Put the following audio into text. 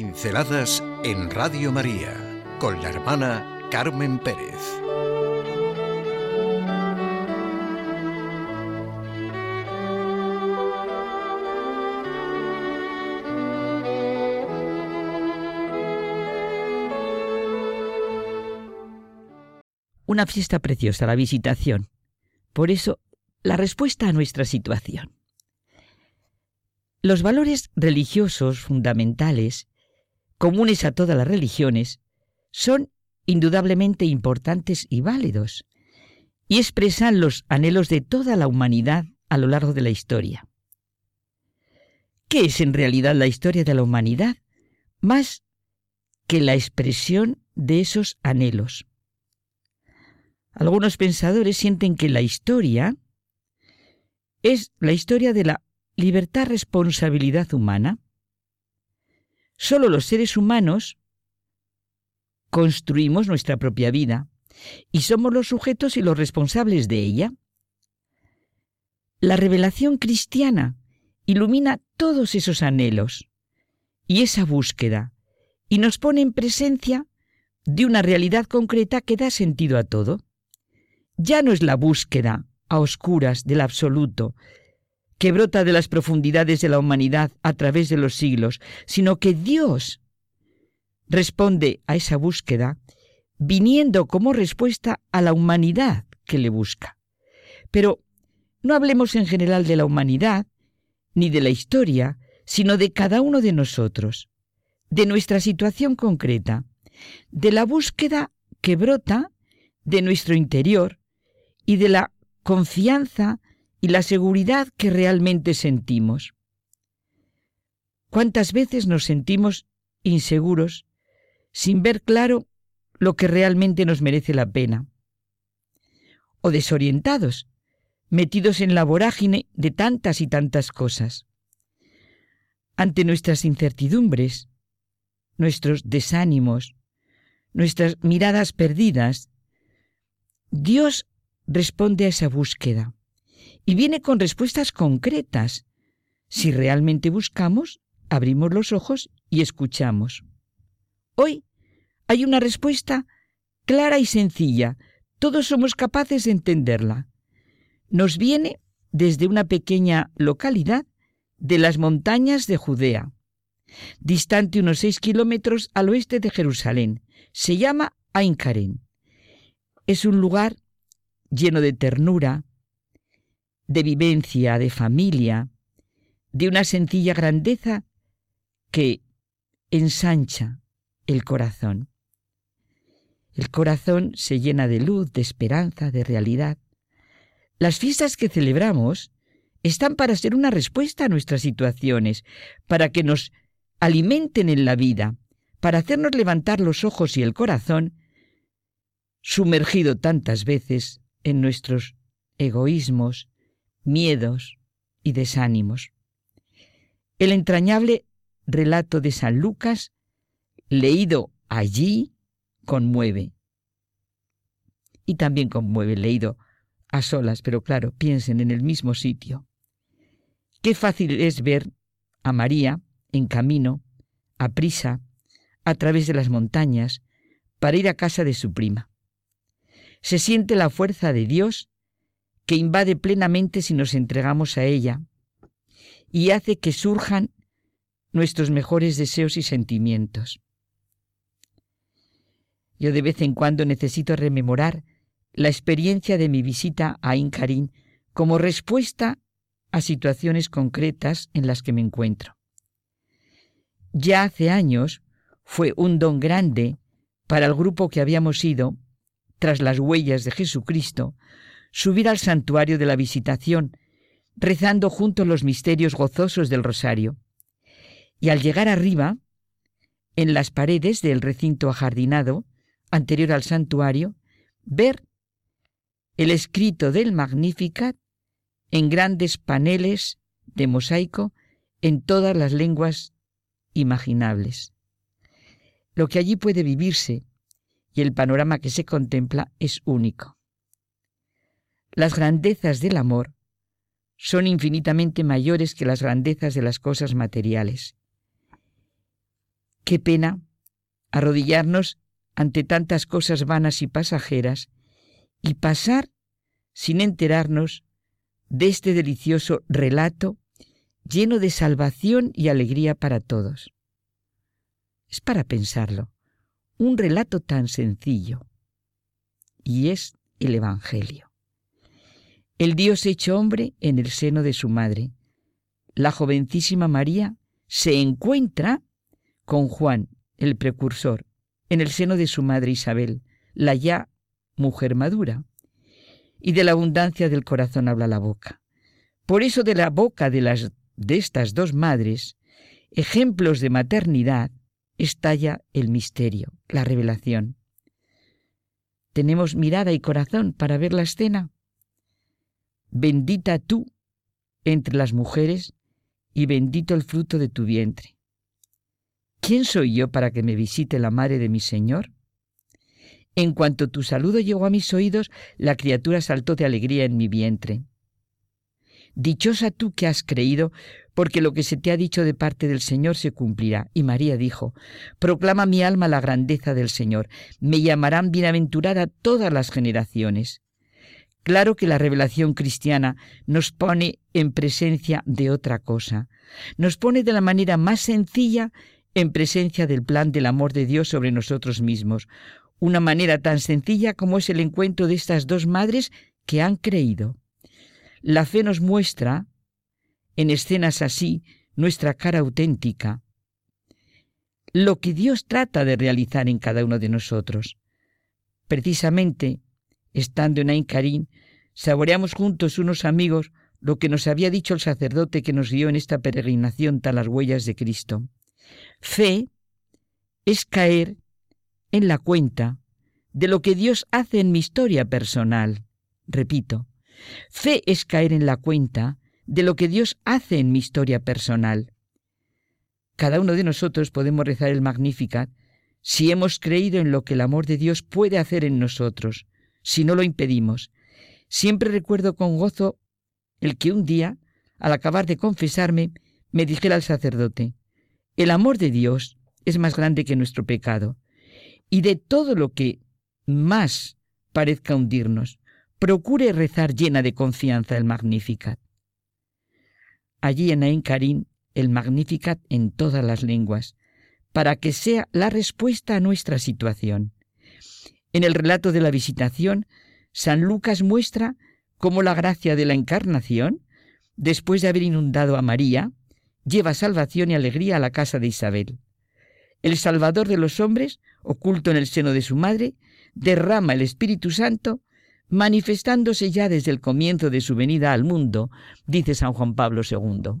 Pinceladas en Radio María con la hermana Carmen Pérez. Una fiesta preciosa, la visitación. Por eso, la respuesta a nuestra situación. Los valores religiosos fundamentales, comunes a todas las religiones, son indudablemente importantes y válidos, y expresan los anhelos de toda la humanidad a lo largo de la historia. ¿Qué es en realidad la historia de la humanidad? Más que la expresión de esos anhelos. Algunos pensadores sienten que la historia es la historia de la libertad-responsabilidad humana. Solo los seres humanos construimos nuestra propia vida y somos los sujetos y los responsables de ella. La revelación cristiana ilumina todos esos anhelos y esa búsqueda y nos pone en presencia de una realidad concreta que da sentido a todo. Ya no es la búsqueda a oscuras del absoluto, que brota de las profundidades de la humanidad a través de los siglos, sino que Dios responde a esa búsqueda viniendo como respuesta a la humanidad que le busca. Pero no hablemos en general de la humanidad, ni de la historia, sino de cada uno de nosotros, de nuestra situación concreta, de la búsqueda que brota de nuestro interior y de la confianza y la seguridad que realmente sentimos. ¿Cuántas veces nos sentimos inseguros sin ver claro lo que realmente nos merece la pena? O desorientados, metidos en la vorágine de tantas y tantas cosas. Ante nuestras incertidumbres, nuestros desánimos, nuestras miradas perdidas, Dios responde a esa búsqueda y viene con respuestas concretas. Si realmente buscamos, abrimos los ojos y escuchamos. Hoy hay una respuesta clara y sencilla. Todos somos capaces de entenderla. Nos viene desde una pequeña localidad de las montañas de Judea, distante unos seis kilómetros al oeste de Jerusalén. Se llama Ain Es un lugar lleno de ternura, de vivencia, de familia, de una sencilla grandeza que ensancha el corazón. El corazón se llena de luz, de esperanza, de realidad. Las fiestas que celebramos están para ser una respuesta a nuestras situaciones, para que nos alimenten en la vida, para hacernos levantar los ojos y el corazón, sumergido tantas veces en nuestros egoísmos, miedos y desánimos. El entrañable relato de San Lucas, leído allí, conmueve. Y también conmueve, leído a solas, pero claro, piensen en el mismo sitio. Qué fácil es ver a María en camino, a prisa, a través de las montañas, para ir a casa de su prima. Se siente la fuerza de Dios que invade plenamente si nos entregamos a ella y hace que surjan nuestros mejores deseos y sentimientos. Yo de vez en cuando necesito rememorar la experiencia de mi visita a Incarín como respuesta a situaciones concretas en las que me encuentro. Ya hace años fue un don grande para el grupo que habíamos ido, tras las huellas de Jesucristo, subir al santuario de la visitación, rezando juntos los misterios gozosos del rosario. Y al llegar arriba, en las paredes del recinto ajardinado, anterior al santuario, ver el escrito del Magnificat en grandes paneles de mosaico en todas las lenguas imaginables. Lo que allí puede vivirse y el panorama que se contempla es único. Las grandezas del amor son infinitamente mayores que las grandezas de las cosas materiales. Qué pena arrodillarnos ante tantas cosas vanas y pasajeras y pasar sin enterarnos de este delicioso relato lleno de salvación y alegría para todos. Es para pensarlo, un relato tan sencillo, y es el Evangelio. El Dios hecho hombre en el seno de su madre, la jovencísima María, se encuentra con Juan, el precursor, en el seno de su madre Isabel, la ya mujer madura. Y de la abundancia del corazón habla la boca. Por eso de la boca de, las, de estas dos madres, ejemplos de maternidad, estalla el misterio, la revelación. ¿Tenemos mirada y corazón para ver la escena? Bendita tú entre las mujeres y bendito el fruto de tu vientre. ¿Quién soy yo para que me visite la madre de mi Señor? En cuanto tu saludo llegó a mis oídos, la criatura saltó de alegría en mi vientre. Dichosa tú que has creído, porque lo que se te ha dicho de parte del Señor se cumplirá. Y María dijo, Proclama mi alma la grandeza del Señor, me llamarán bienaventurada todas las generaciones. Claro que la revelación cristiana nos pone en presencia de otra cosa, nos pone de la manera más sencilla en presencia del plan del amor de Dios sobre nosotros mismos, una manera tan sencilla como es el encuentro de estas dos madres que han creído. La fe nos muestra, en escenas así, nuestra cara auténtica, lo que Dios trata de realizar en cada uno de nosotros. Precisamente, estando en Aincarín, saboreamos juntos unos amigos lo que nos había dicho el sacerdote que nos guió en esta peregrinación a las huellas de Cristo. Fe es caer en la cuenta de lo que Dios hace en mi historia personal. Repito, fe es caer en la cuenta de lo que Dios hace en mi historia personal. Cada uno de nosotros podemos rezar el Magnificat si hemos creído en lo que el amor de Dios puede hacer en nosotros, si no lo impedimos. Siempre recuerdo con gozo el que un día, al acabar de confesarme, me dijera al sacerdote, el amor de Dios es más grande que nuestro pecado, y de todo lo que más parezca hundirnos, procure rezar llena de confianza el Magnificat. Allí en Ain Karim, el Magnificat en todas las lenguas, para que sea la respuesta a nuestra situación. En el relato de la visitación, San Lucas muestra cómo la gracia de la encarnación, después de haber inundado a María, lleva salvación y alegría a la casa de Isabel. El Salvador de los hombres, oculto en el seno de su madre, derrama el Espíritu Santo, manifestándose ya desde el comienzo de su venida al mundo, dice San Juan Pablo II.